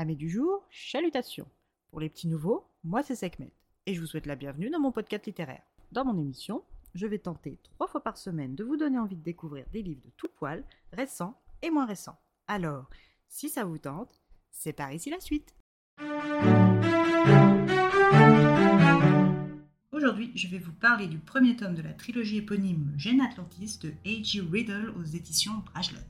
Amis du jour, chalutations. Pour les petits nouveaux, moi c'est Sekhmet et je vous souhaite la bienvenue dans mon podcast littéraire. Dans mon émission, je vais tenter trois fois par semaine de vous donner envie de découvrir des livres de tout poil, récents et moins récents. Alors, si ça vous tente, c'est par ici la suite. Aujourd'hui, je vais vous parler du premier tome de la trilogie éponyme Gêne Atlantis de A.G. Riddle aux éditions Brajlon.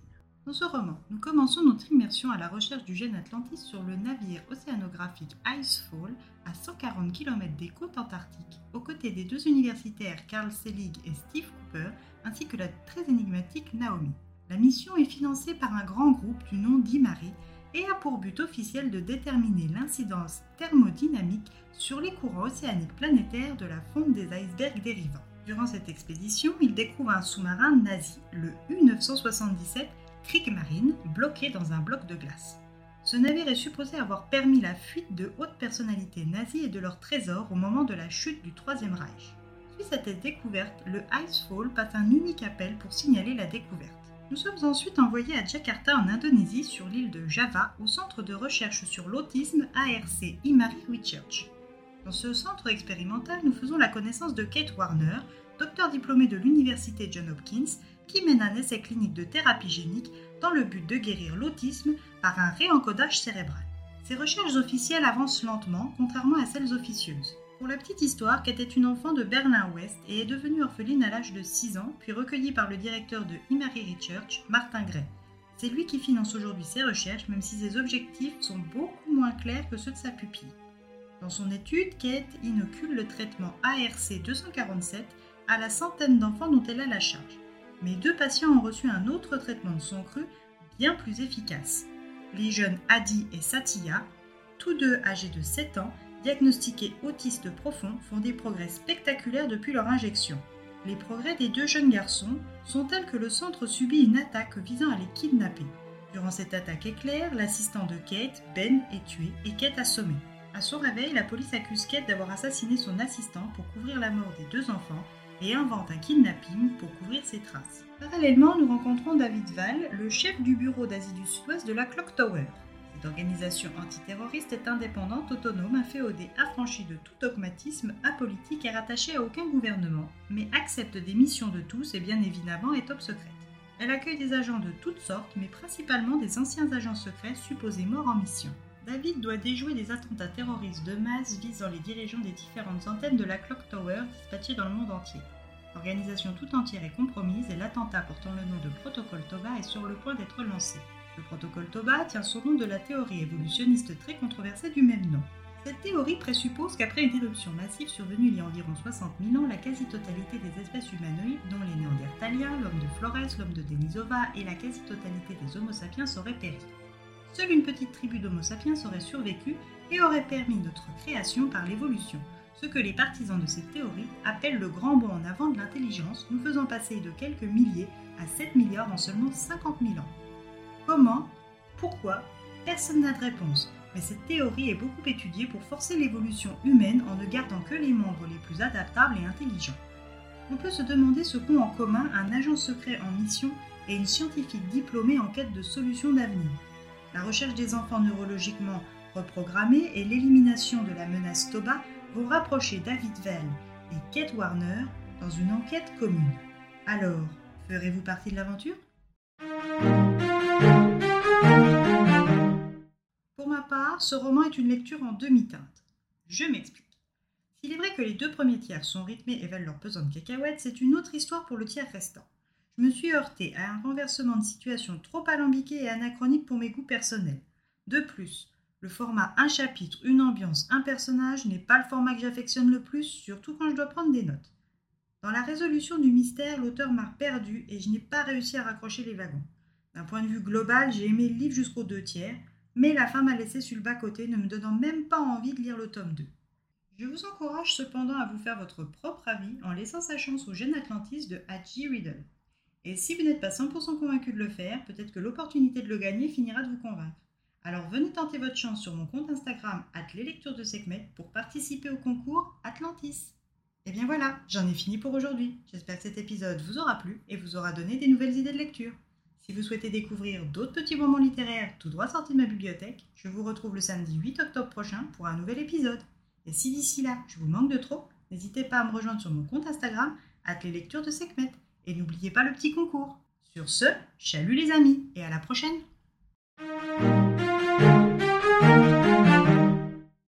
Dans ce roman, nous commençons notre immersion à la recherche du gène Atlantis sur le navire océanographique Icefall à 140 km des côtes antarctiques, aux côtés des deux universitaires Carl Selig et Steve Cooper, ainsi que la très énigmatique Naomi. La mission est financée par un grand groupe du nom d'Imari et a pour but officiel de déterminer l'incidence thermodynamique sur les courants océaniques planétaires de la fonte des icebergs dérivants. Durant cette expédition, ils découvrent un sous-marin nazi, le U-977, Kriegsmarine, bloqué dans un bloc de glace. Ce navire est supposé avoir permis la fuite de hautes personnalités nazies et de leurs trésors au moment de la chute du Troisième Reich. Suite à cette découverte, le Icefall passe un unique appel pour signaler la découverte. Nous sommes ensuite envoyés à Jakarta en Indonésie sur l'île de Java au centre de recherche sur l'autisme ARC Imari Research. Dans ce centre expérimental, nous faisons la connaissance de Kate Warner, docteur diplômé de l'université John Hopkins qui mène un essai clinique de thérapie génique dans le but de guérir l'autisme par un réencodage cérébral. Ces recherches officielles avancent lentement, contrairement à celles officieuses. Pour la petite histoire, Kate est une enfant de Berlin-Ouest et est devenue orpheline à l'âge de 6 ans, puis recueillie par le directeur de Imari Research, Martin Gray. C'est lui qui finance aujourd'hui ses recherches, même si ses objectifs sont beaucoup moins clairs que ceux de sa pupille. Dans son étude, Kate inocule le traitement ARC 247 à la centaine d'enfants dont elle a la charge mais deux patients ont reçu un autre traitement de sang cru bien plus efficace. Les jeunes Adi et Satya, tous deux âgés de 7 ans, diagnostiqués autistes profonds, font des progrès spectaculaires depuis leur injection. Les progrès des deux jeunes garçons sont tels que le centre subit une attaque visant à les kidnapper. Durant cette attaque éclair, l'assistant de Kate, Ben, est tué et Kate assommée. À son réveil, la police accuse Kate d'avoir assassiné son assistant pour couvrir la mort des deux enfants et invente un kidnapping pour couvrir ses traces. Parallèlement, nous rencontrons David Val, le chef du bureau d'Asie du Sud-Ouest de la Clock Tower. Cette organisation antiterroriste est indépendante, autonome, inféodée, affranchie de tout dogmatisme, apolitique et rattachée à aucun gouvernement, mais accepte des missions de tous et bien évidemment est top secrète. Elle accueille des agents de toutes sortes, mais principalement des anciens agents secrets supposés morts en mission. David doit déjouer des attentats terroristes de masse visant les dirigeants des différentes antennes de la Clock Tower dispatchées dans le monde entier. L'organisation tout entière est compromise et l'attentat portant le nom de Protocole Toba est sur le point d'être lancé. Le protocole Toba tient son nom de la théorie évolutionniste très controversée du même nom. Cette théorie présuppose qu'après une éruption massive survenue il y a environ 60 000 ans, la quasi-totalité des espèces humanoïdes, dont les Néandertaliens, l'homme de Flores, l'homme de Denisova et la quasi-totalité des Homo sapiens auraient péri. Seule une petite tribu d'Homo sapiens aurait survécu et aurait permis notre création par l'évolution, ce que les partisans de cette théorie appellent le grand bond en avant de l'intelligence, nous faisant passer de quelques milliers à 7 milliards en seulement 50 000 ans. Comment? Pourquoi? Personne n'a de réponse, mais cette théorie est beaucoup étudiée pour forcer l'évolution humaine en ne gardant que les membres les plus adaptables et intelligents. On peut se demander ce qu'ont en commun un agent secret en mission et une scientifique diplômée en quête de solutions d'avenir la recherche des enfants neurologiquement reprogrammés et l'élimination de la menace Toba vont rapprocher David Vell et Kate Warner dans une enquête commune. Alors, ferez-vous partie de l'aventure? Pour ma part, ce roman est une lecture en demi-teinte. Je m'explique. S'il est vrai que les deux premiers tiers sont rythmés et valent leur pesant de cacahuètes, c'est une autre histoire pour le tiers restant je me suis heurté à un renversement de situation trop alambiqué et anachronique pour mes goûts personnels. De plus, le format un chapitre, une ambiance, un personnage n'est pas le format que j'affectionne le plus, surtout quand je dois prendre des notes. Dans la résolution du mystère, l'auteur m'a perdu et je n'ai pas réussi à raccrocher les wagons. D'un point de vue global, j'ai aimé le livre jusqu'aux deux tiers, mais la fin m'a laissé sur le bas-côté, ne me donnant même pas envie de lire le tome 2. Je vous encourage cependant à vous faire votre propre avis en laissant sa chance au jeune Atlantis de H.G. Riddle. Et si vous n'êtes pas 100% convaincu de le faire, peut-être que l'opportunité de le gagner finira de vous convaincre. Alors venez tenter votre chance sur mon compte Instagram at lectures de Sekhmet pour participer au concours Atlantis. Et bien voilà, j'en ai fini pour aujourd'hui. J'espère que cet épisode vous aura plu et vous aura donné des nouvelles idées de lecture. Si vous souhaitez découvrir d'autres petits moments littéraires tout droit sortis de ma bibliothèque, je vous retrouve le samedi 8 octobre prochain pour un nouvel épisode. Et si d'ici là, je vous manque de trop, n'hésitez pas à me rejoindre sur mon compte Instagram at lectures de Sekhmet et n'oubliez pas le petit concours. Sur ce, chalut les amis et à la prochaine